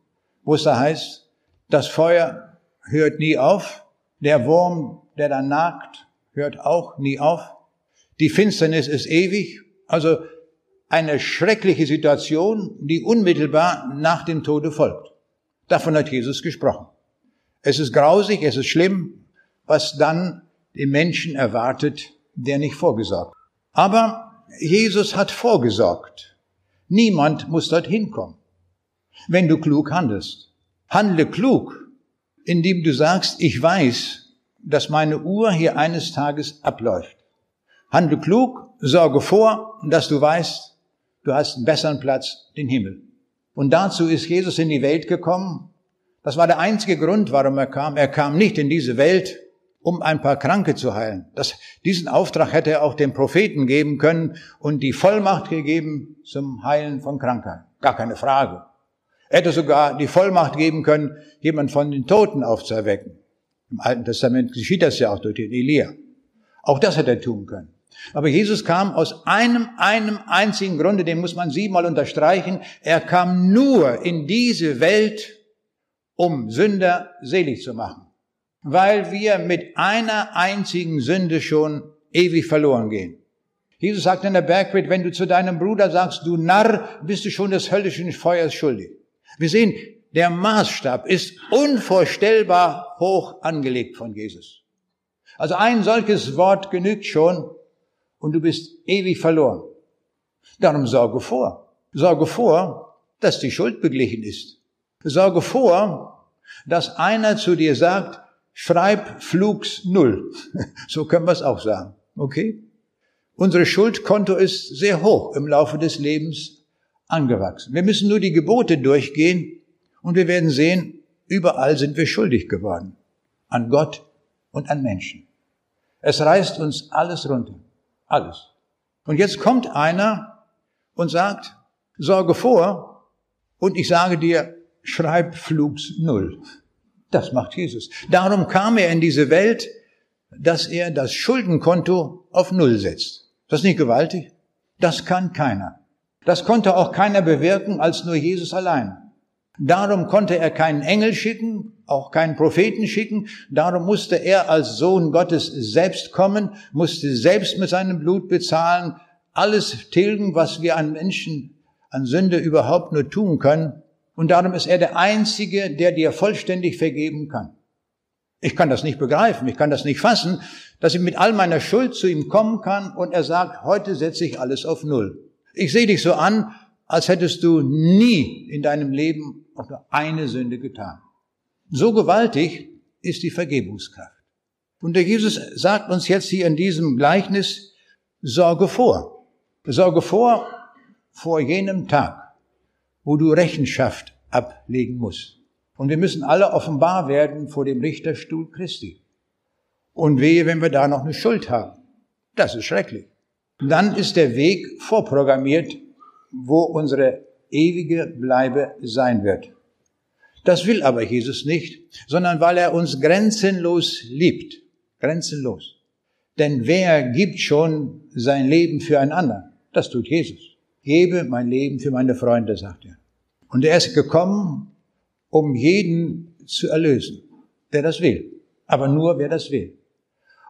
wo es da heißt, das Feuer hört nie auf, der Wurm, der da nagt, hört auch nie auf, die Finsternis ist ewig, also eine schreckliche Situation, die unmittelbar nach dem Tode folgt. Davon hat Jesus gesprochen. Es ist grausig, es ist schlimm, was dann den Menschen erwartet, der nicht vorgesorgt. Aber Jesus hat vorgesorgt. Niemand muss dorthin kommen. Wenn du klug handelst. Handle klug, indem du sagst, ich weiß, dass meine Uhr hier eines Tages abläuft. Handle klug, sorge vor, dass du weißt, du hast einen besseren Platz, den Himmel. Und dazu ist Jesus in die Welt gekommen, das war der einzige Grund, warum er kam. Er kam nicht in diese Welt, um ein paar Kranke zu heilen. Das, diesen Auftrag hätte er auch dem Propheten geben können und die Vollmacht gegeben zum Heilen von Krankheit. Gar keine Frage. Er hätte sogar die Vollmacht geben können, jemand von den Toten aufzuerwecken. Im Alten Testament geschieht das ja auch durch den Elia. Auch das hätte er tun können. Aber Jesus kam aus einem, einem einzigen Grunde, den muss man siebenmal unterstreichen. Er kam nur in diese Welt, um Sünder selig zu machen. Weil wir mit einer einzigen Sünde schon ewig verloren gehen. Jesus sagt in der Bergpredigt, wenn du zu deinem Bruder sagst, du Narr, bist du schon des höllischen Feuers schuldig. Wir sehen, der Maßstab ist unvorstellbar hoch angelegt von Jesus. Also ein solches Wort genügt schon und du bist ewig verloren. Darum sorge vor. Sorge vor, dass die Schuld beglichen ist. Sorge vor, dass einer zu dir sagt, schreib Flugs Null. *laughs* So können wir es auch sagen. Okay? Unsere Schuldkonto ist sehr hoch im Laufe des Lebens angewachsen. Wir müssen nur die Gebote durchgehen und wir werden sehen, überall sind wir schuldig geworden. An Gott und an Menschen. Es reißt uns alles runter. Alles. Und jetzt kommt einer und sagt, sorge vor und ich sage dir, Schreibflugs Null. Das macht Jesus. Darum kam er in diese Welt, dass er das Schuldenkonto auf Null setzt. Das ist nicht gewaltig? Das kann keiner. Das konnte auch keiner bewirken als nur Jesus allein. Darum konnte er keinen Engel schicken, auch keinen Propheten schicken. Darum musste er als Sohn Gottes selbst kommen, musste selbst mit seinem Blut bezahlen, alles tilgen, was wir an Menschen, an Sünde überhaupt nur tun können Und darum ist er der Einzige, der dir vollständig vergeben kann. Ich kann das nicht begreifen, ich kann das nicht fassen, dass ich mit all meiner Schuld zu ihm kommen kann und er sagt, heute setze ich alles auf Null. Ich sehe dich so an, als hättest du nie in deinem Leben auch nur eine Sünde getan. So gewaltig ist die Vergebungskraft. Und der Jesus sagt uns jetzt hier in diesem Gleichnis, sorge vor. Sorge vor, vor jenem Tag, wo du Rechenschaft ablegen musst. Und wir müssen alle offenbar werden vor dem Richterstuhl Christi. Und wehe, wenn wir da noch eine Schuld haben. Das ist schrecklich. Dann ist der Weg vorprogrammiert, wo unsere ewige Bleibe sein wird. Das will aber Jesus nicht, sondern weil er uns grenzenlos liebt. Grenzenlos. Denn wer gibt schon sein Leben für einen anderen? Das tut Jesus. Gebe mein Leben für meine Freunde, sagt er. Und er ist gekommen, um jeden zu erlösen, der das will. Aber nur, wer das will.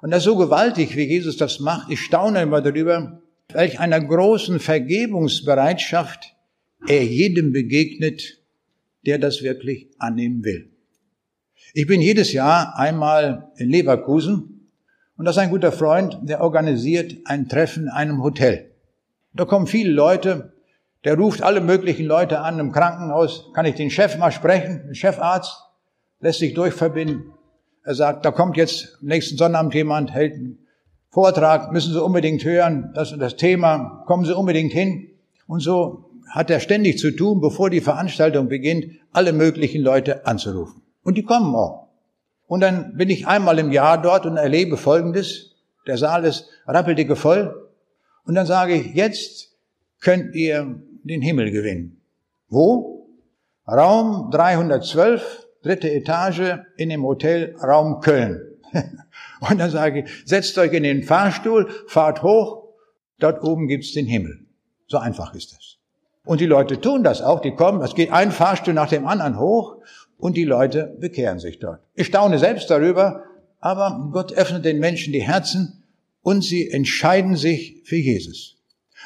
Und das ist so gewaltig, wie Jesus das macht. Ich staune immer darüber, welch einer großen Vergebungsbereitschaft er jedem begegnet, der das wirklich annehmen will. Ich bin jedes Jahr einmal in Leverkusen und das ist ein guter Freund, der organisiert ein Treffen in einem Hotel. Da kommen viele Leute, der ruft alle möglichen Leute an im Krankenhaus. Kann ich den Chef mal sprechen? Den Chefarzt lässt sich durchverbinden. Er sagt, da kommt jetzt nächsten Sonnabend jemand, hält einen Vortrag, müssen Sie unbedingt hören, das ist das Thema, kommen Sie unbedingt hin. Und so hat er ständig zu tun, bevor die Veranstaltung beginnt, alle möglichen Leute anzurufen. Und die kommen auch. Und dann bin ich einmal im Jahr dort und erlebe Folgendes. Der Saal ist rappeldicke voll. Und dann sage ich, jetzt könnt ihr den Himmel gewinnen. Wo? Raum 312, dritte Etage in dem Hotel Raum Köln. *laughs* Und dann sage ich, setzt euch in den Fahrstuhl, fahrt hoch, dort oben gibt's den Himmel. So einfach ist das. Und die Leute tun das auch, die kommen, es geht ein Fahrstuhl nach dem anderen hoch und die Leute bekehren sich dort. Ich staune selbst darüber, aber Gott öffnet den Menschen die Herzen und sie entscheiden sich für Jesus.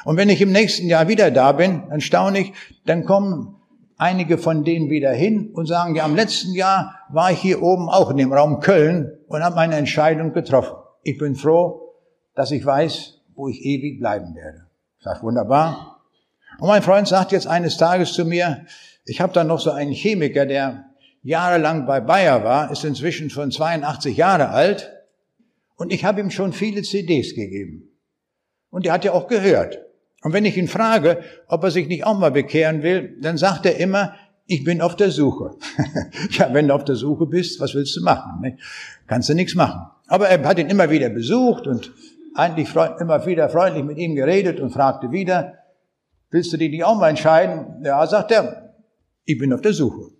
Und wenn ich im nächsten Jahr wieder da bin, dann staune ich, dann kommen einige von denen wieder hin und sagen, ja, im letzten Jahr war ich hier oben auch in dem Raum Köln und habe meine Entscheidung getroffen. Ich bin froh, dass ich weiß, wo ich ewig bleiben werde. Ich sage, wunderbar. Und mein Freund sagt jetzt eines Tages zu mir, ich habe da noch so einen Chemiker, der jahrelang bei Bayer war, ist inzwischen schon 82 Jahre alt und ich habe ihm schon viele CDs gegeben. Und er hat ja auch gehört. Und wenn ich ihn frage, ob er sich nicht auch mal bekehren will, dann sagt er immer, ich bin auf der Suche. *laughs* ja, wenn du auf der Suche bist, was willst du machen? Ne? Kannst du nichts machen. Aber er hat ihn immer wieder besucht und eigentlich immer wieder freundlich mit ihm geredet und fragte wieder, willst du dich nicht auch mal entscheiden? Ja, sagt er, ich bin auf der Suche.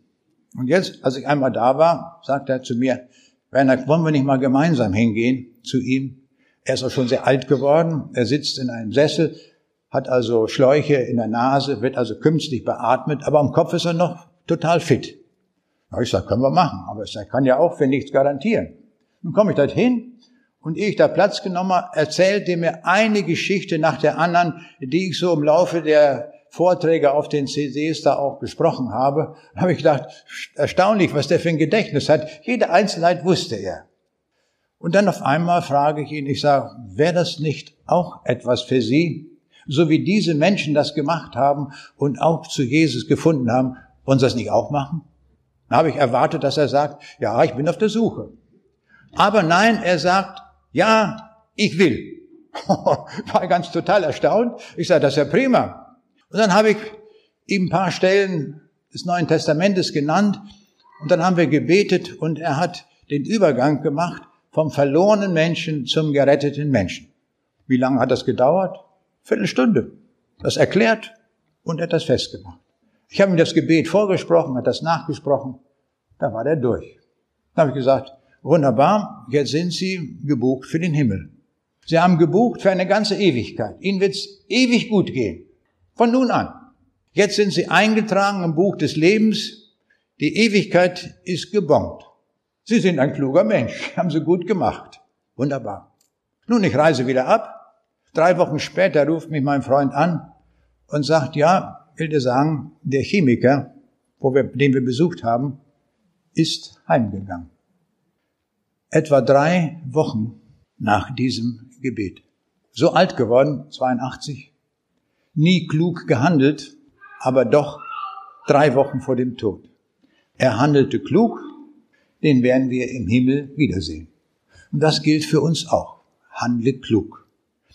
Und jetzt, als ich einmal da war, sagt er zu mir, Werner, wollen wir nicht mal gemeinsam hingehen zu ihm? Er ist auch schon sehr alt geworden. Er sitzt in einem Sessel, hat also Schläuche in der Nase, wird also künstlich beatmet, aber am Kopf ist er noch total fit. Ja, ich sage, können wir machen, aber ich kann ja auch für nichts garantieren. Nun komme ich dorthin und ich da Platz genommen habe, erzählte mir eine Geschichte nach der anderen, die ich so im Laufe der Vorträge auf den CDs da auch besprochen habe. Da habe ich gedacht, erstaunlich, was der für ein Gedächtnis hat. Jede Einzelheit wusste er. Und dann auf einmal frage ich ihn, ich sage, wäre das nicht auch etwas für Sie? So wie diese Menschen das gemacht haben und auch zu Jesus gefunden haben, wollen Sie das nicht auch machen? Dann habe ich erwartet, dass er sagt, ja, ich bin auf der Suche. Aber nein, er sagt, ja, ich will. *laughs* War ganz total erstaunt. Ich sage, das ist ja prima. Und dann habe ich ihm ein paar Stellen des Neuen Testamentes genannt und dann haben wir gebetet und er hat den Übergang gemacht vom verlorenen Menschen zum geretteten Menschen. Wie lange hat das gedauert? Viertelstunde. Das erklärt und er hat das festgemacht. Ich habe ihm das Gebet vorgesprochen, hat das nachgesprochen. Da war der durch. Dann habe ich gesagt, wunderbar, jetzt sind Sie gebucht für den Himmel. Sie haben gebucht für eine ganze Ewigkeit. Ihnen wird's ewig gut gehen. Von nun an. Jetzt sind Sie eingetragen im Buch des Lebens. Die Ewigkeit ist gebongt. Sie sind ein kluger Mensch, *laughs* haben Sie gut gemacht. Wunderbar. Nun, ich reise wieder ab. Drei Wochen später ruft mich mein Freund an und sagt, ja, will dir sagen, der Chemiker, wir, den wir besucht haben, ist heimgegangen. Etwa drei Wochen nach diesem Gebet. So alt geworden, 82, nie klug gehandelt, aber doch drei Wochen vor dem Tod. Er handelte klug, den werden wir im Himmel wiedersehen. Und das gilt für uns auch. Handle klug.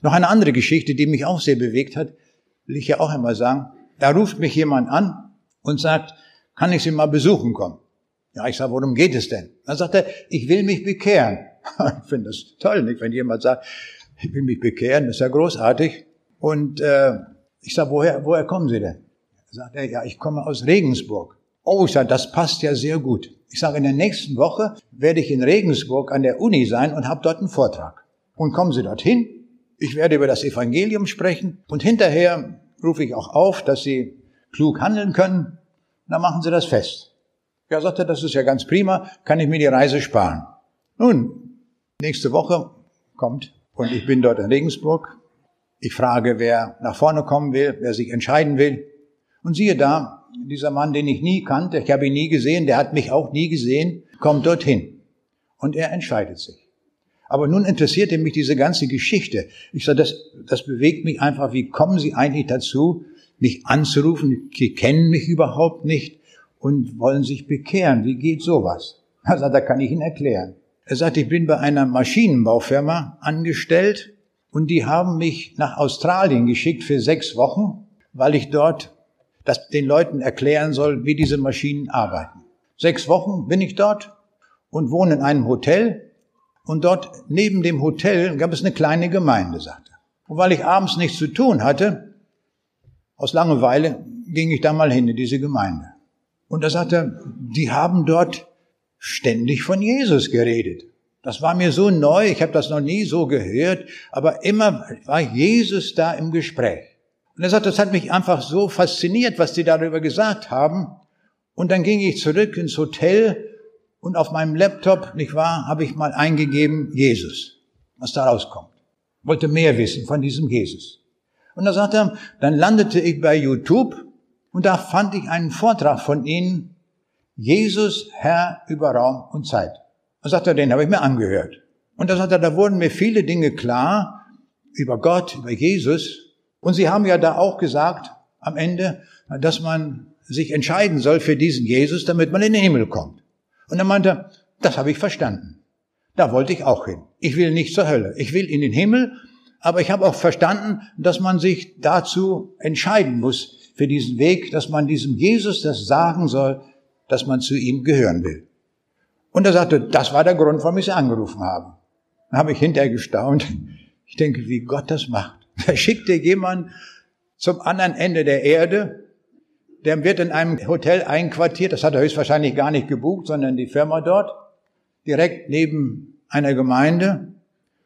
Noch eine andere Geschichte, die mich auch sehr bewegt hat, will ich ja auch einmal sagen. Da ruft mich jemand an und sagt, kann ich Sie mal besuchen kommen? Ja, ich sage, worum geht es denn? Dann sagt er, ich will mich bekehren. *laughs* Ich finde das toll, nicht? Wenn jemand sagt, ich will mich bekehren, das ist ja großartig. Und äh, ich sage, woher, woher kommen Sie denn? Sagt er, ja, ich komme aus Regensburg. Oh, ich sage, das passt ja sehr gut. Ich sage, in der nächsten Woche werde ich in Regensburg an der Uni sein und habe dort einen Vortrag. Und kommen Sie dorthin. Ich werde über das Evangelium sprechen und hinterher rufe ich auch auf, dass Sie klug handeln können. Dann machen Sie das fest. Ja, sagt er, das ist ja ganz prima, kann ich mir die Reise sparen. Nun, nächste Woche kommt und ich bin dort in Regensburg. Ich frage, wer nach vorne kommen will, wer sich entscheiden will. Und siehe da, dieser Mann, den ich nie kannte, ich habe ihn nie gesehen, der hat mich auch nie gesehen, kommt dorthin. Und er entscheidet sich. Aber nun interessierte mich diese ganze Geschichte. Ich sage, das, das bewegt mich einfach. Wie kommen Sie eigentlich dazu, mich anzurufen? Sie kennen mich überhaupt nicht und wollen sich bekehren. Wie geht sowas? Er sagt, da kann ich Ihnen erklären. Er sagt, ich bin bei einer Maschinenbaufirma angestellt und die haben mich nach Australien geschickt für sechs Wochen, weil ich dort das den Leuten erklären soll, wie diese Maschinen arbeiten. Sechs Wochen bin ich dort und wohne in einem Hotel und dort neben dem Hotel gab es eine kleine Gemeinde, sagte er. Und weil ich abends nichts zu tun hatte, aus Langeweile ging ich da mal hin in diese Gemeinde. Und da sagte er, die haben dort ständig von Jesus geredet. Das war mir so neu, ich habe das noch nie so gehört, aber immer war Jesus da im Gespräch. Und er sagt, das hat mich einfach so fasziniert, was die darüber gesagt haben. Und dann ging ich zurück ins Hotel und auf meinem Laptop, nicht wahr, habe ich mal eingegeben, Jesus, was da rauskommt. Wollte mehr wissen von diesem Jesus. Und da sagt er, dann landete ich bei YouTube und da fand ich einen Vortrag von Ihnen, Jesus, Herr über Raum und Zeit. Da sagt er, den habe ich mir angehört. Und da sagt er, da wurden mir viele Dinge klar über Gott, über Jesus, und Sie haben ja da auch gesagt am Ende, dass man sich entscheiden soll für diesen Jesus, damit man in den Himmel kommt. Und er meinte, das habe ich verstanden. Da wollte ich auch hin. Ich will nicht zur Hölle. Ich will in den Himmel, aber ich habe auch verstanden, dass man sich dazu entscheiden muss für diesen Weg, dass man diesem Jesus das sagen soll, dass man zu ihm gehören will. Und er sagte, das war der Grund, warum ich sie angerufen habe. Dann habe ich hinterher gestaunt. Ich denke, wie Gott das macht. *laughs* Da schickt dir jemand zum anderen Ende der Erde, der wird in einem Hotel einquartiert, das hat er höchstwahrscheinlich gar nicht gebucht, sondern die Firma dort, direkt neben einer Gemeinde,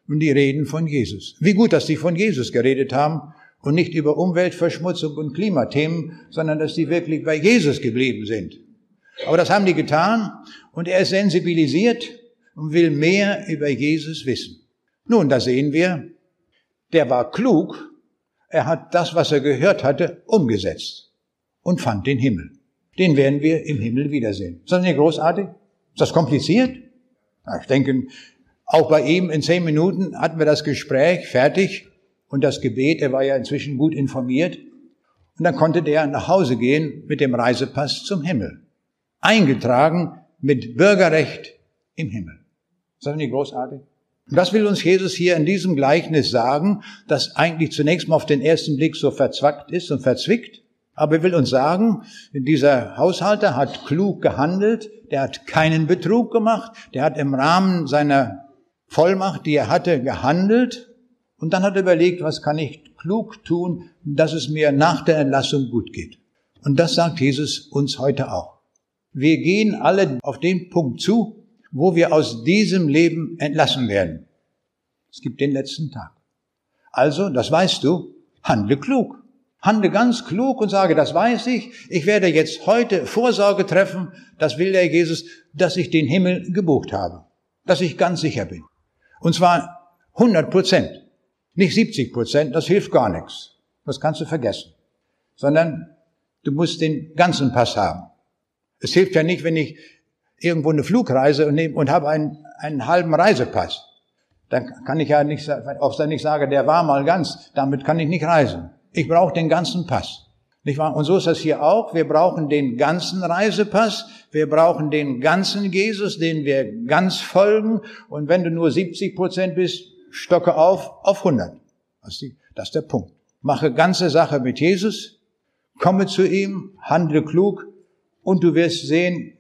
und die reden von Jesus. Wie gut, dass die von Jesus geredet haben und nicht über Umweltverschmutzung und Klimathemen, sondern dass die wirklich bei Jesus geblieben sind. Aber das haben die getan und er ist sensibilisiert und will mehr über Jesus wissen. Nun, da sehen wir, der war klug, er hat das, was er gehört hatte, umgesetzt und fand den Himmel. Den werden wir im Himmel wiedersehen. Ist das nicht großartig? Ist das kompliziert? Ich denke, auch bei ihm in zehn Minuten hatten wir das Gespräch fertig und das Gebet. Er war ja inzwischen gut informiert. Und dann konnte der nach Hause gehen mit dem Reisepass zum Himmel. Eingetragen mit Bürgerrecht im Himmel. Ist das nicht großartig? Und das will uns Jesus hier in diesem Gleichnis sagen, das eigentlich zunächst mal auf den ersten Blick so verzwackt ist und verzwickt. Aber er will uns sagen, dieser Haushalter hat klug gehandelt, der hat keinen Betrug gemacht, der hat im Rahmen seiner Vollmacht, die er hatte, gehandelt und dann hat er überlegt, was kann ich klug tun, dass es mir nach der Entlassung gut geht. Und das sagt Jesus uns heute auch. Wir gehen alle auf den Punkt zu, wo wir aus diesem Leben entlassen werden. Es gibt den letzten Tag. Also, das weißt du, handle klug. Handle ganz klug und sage, das weiß ich, ich werde jetzt heute Vorsorge treffen, das will der Jesus, dass ich den Himmel gebucht habe. Dass ich ganz sicher bin. Und zwar 100 Prozent. Nicht 70 Prozent, das hilft gar nichts. Das kannst du vergessen. Sondern du musst den ganzen Pass haben. Es hilft ja nicht, wenn ich irgendwo eine Flugreise nehme, und habe einen, einen halben Reisepass. Dann kann ich ja nicht, auch dann nicht sagen, der war mal ganz, damit kann ich nicht reisen. Ich brauche den ganzen Pass. Nicht wahr? Und so ist das hier auch. Wir brauchen den ganzen Reisepass. Wir brauchen den ganzen Jesus, den wir ganz folgen. Und wenn du nur 70 Prozent bist, stocke auf auf 100. Das ist der Punkt. Mache ganze Sache mit Jesus. Komme zu ihm, handle klug und du wirst sehen,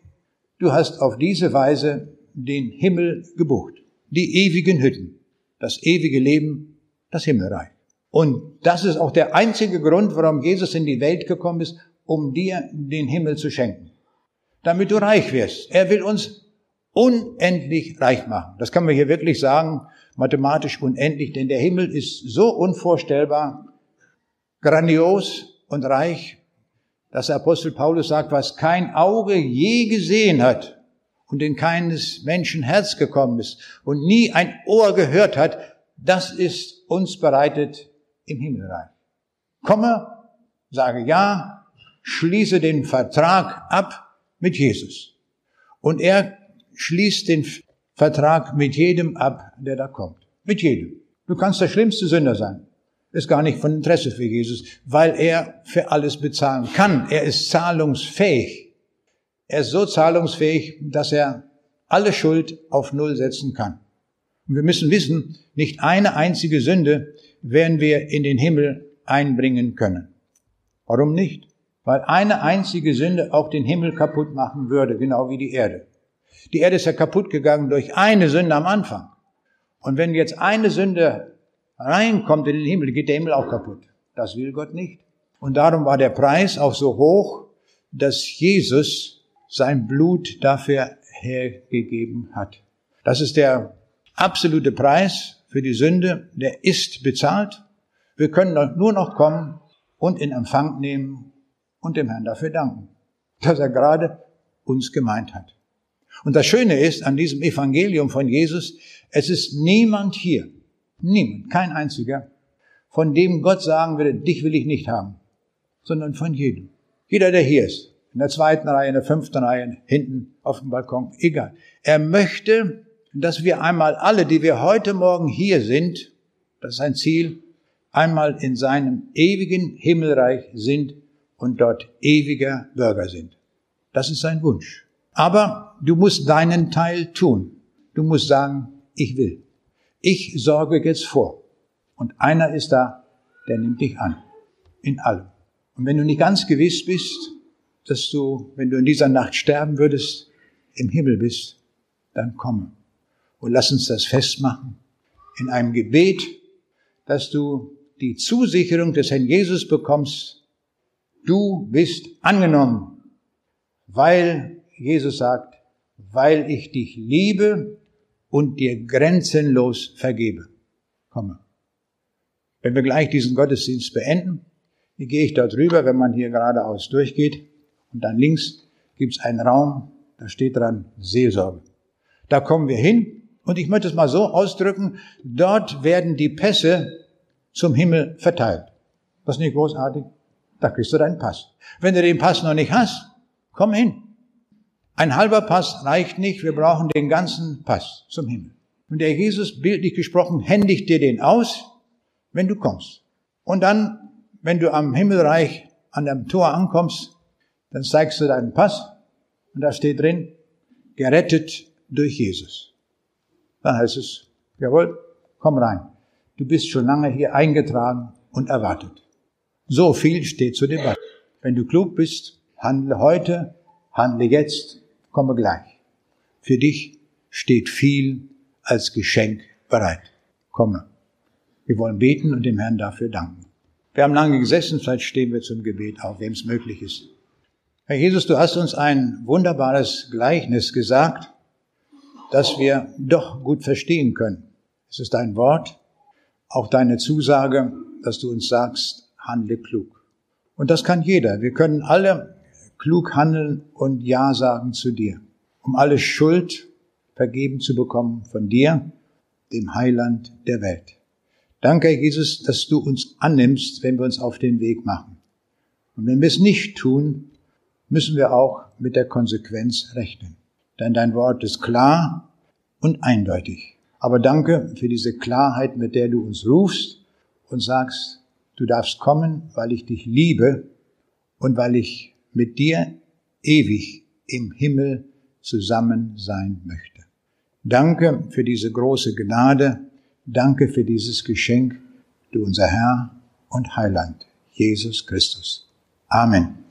du hast auf diese Weise den Himmel gebucht. Die ewigen Hütten, das ewige Leben, das Himmelreich. Und das ist auch der einzige Grund, warum Jesus in die Welt gekommen ist, um dir den Himmel zu schenken. Damit du reich wirst. Er will uns unendlich reich machen. Das kann man hier wirklich sagen, mathematisch unendlich, denn der Himmel ist so unvorstellbar, grandios und reich, dass der Apostel Paulus sagt, was kein Auge je gesehen hat und in keines Menschen Herz gekommen ist und nie ein Ohr gehört hat, das ist uns bereitet im Himmelreich. Komme, sage ja, schließe den Vertrag ab mit Jesus. Und er schließt den Vertrag mit jedem ab, der da kommt. Mit jedem. Du kannst der schlimmste Sünder sein. Ist gar nicht von Interesse für Jesus, weil er für alles bezahlen kann. Er ist zahlungsfähig. Er ist so zahlungsfähig, dass er alle Schuld auf Null setzen kann. Und wir müssen wissen, nicht eine einzige Sünde werden wir in den Himmel einbringen können. Warum nicht? Weil eine einzige Sünde auch den Himmel kaputt machen würde, genau wie die Erde. Die Erde ist ja kaputt gegangen durch eine Sünde am Anfang. Und wenn jetzt eine Sünde reinkommt in den Himmel, geht der Himmel auch kaputt. Das will Gott nicht. Und darum war der Preis auch so hoch, dass Jesus sein Blut dafür hergegeben hat. Das ist der absolute Preis für die Sünde, der ist bezahlt. Wir können nur noch kommen und in Empfang nehmen und dem Herrn dafür danken, dass er gerade uns gemeint hat. Und das Schöne ist an diesem Evangelium von Jesus, es ist niemand hier, niemand, kein einziger, von dem Gott sagen würde, dich will ich nicht haben, sondern von jedem. Jeder, der hier ist, in der zweiten Reihe, in der fünften Reihe, hinten auf dem Balkon, egal. Er möchte dass wir einmal alle, die wir heute Morgen hier sind, das ist ein Ziel, einmal in seinem ewigen Himmelreich sind und dort ewiger Bürger sind. Das ist sein Wunsch. Aber du musst deinen Teil tun. Du musst sagen, ich will. Ich sorge jetzt vor. Und einer ist da, der nimmt dich an. In allem. Und wenn du nicht ganz gewiss bist, dass du, wenn du in dieser Nacht sterben würdest, im Himmel bist, dann komme. Und lass uns das festmachen in einem Gebet, dass du die Zusicherung des Herrn Jesus bekommst, du bist angenommen, weil Jesus sagt, weil ich dich liebe und dir grenzenlos vergebe. Komme. Wenn wir gleich diesen Gottesdienst beenden, hier gehe ich dort rüber, wenn man hier geradeaus durchgeht, und dann links gibt es einen Raum, da steht dran Seelsorge. Da kommen wir hin und ich möchte es mal so ausdrücken, dort werden die Pässe zum Himmel verteilt. Das ist nicht großartig? Da kriegst du deinen Pass. Wenn du den Pass noch nicht hast, komm hin. Ein halber Pass reicht nicht, wir brauchen den ganzen Pass zum Himmel. Und der Jesus, bildlich gesprochen, händigt dir den aus, wenn du kommst. Und dann, wenn du am Himmelreich an dem Tor ankommst, dann zeigst du deinen Pass und da steht drin, gerettet durch Jesus. Dann heißt es, jawohl, komm rein. Du bist schon lange hier eingetragen und erwartet. So viel steht zur Debatte. Wenn du klug bist, handle heute, handle jetzt, komme gleich. Für dich steht viel als Geschenk bereit. Komme. Wir wollen beten und dem Herrn dafür danken. Wir haben lange gesessen, vielleicht stehen wir zum Gebet auf, wem es möglich ist. Herr Jesus, du hast uns ein wunderbares Gleichnis gesagt, das wir doch gut verstehen können. Es ist dein Wort, auch deine Zusage, dass du uns sagst, handle klug. Und das kann jeder. Wir können alle klug handeln und Ja sagen zu dir, um alle Schuld vergeben zu bekommen von dir, dem Heiland der Welt. Danke, Jesus, dass du uns annimmst, wenn wir uns auf den Weg machen. Und wenn wir es nicht tun, müssen wir auch mit der Konsequenz rechnen. Denn dein Wort ist klar und eindeutig. Aber danke für diese Klarheit, mit der du uns rufst und sagst, du darfst kommen, weil ich dich liebe und weil ich mit dir ewig im Himmel zusammen sein möchte. Danke für diese große Gnade. Danke für dieses Geschenk, du unser Herr und Heiland, Jesus Christus. Amen.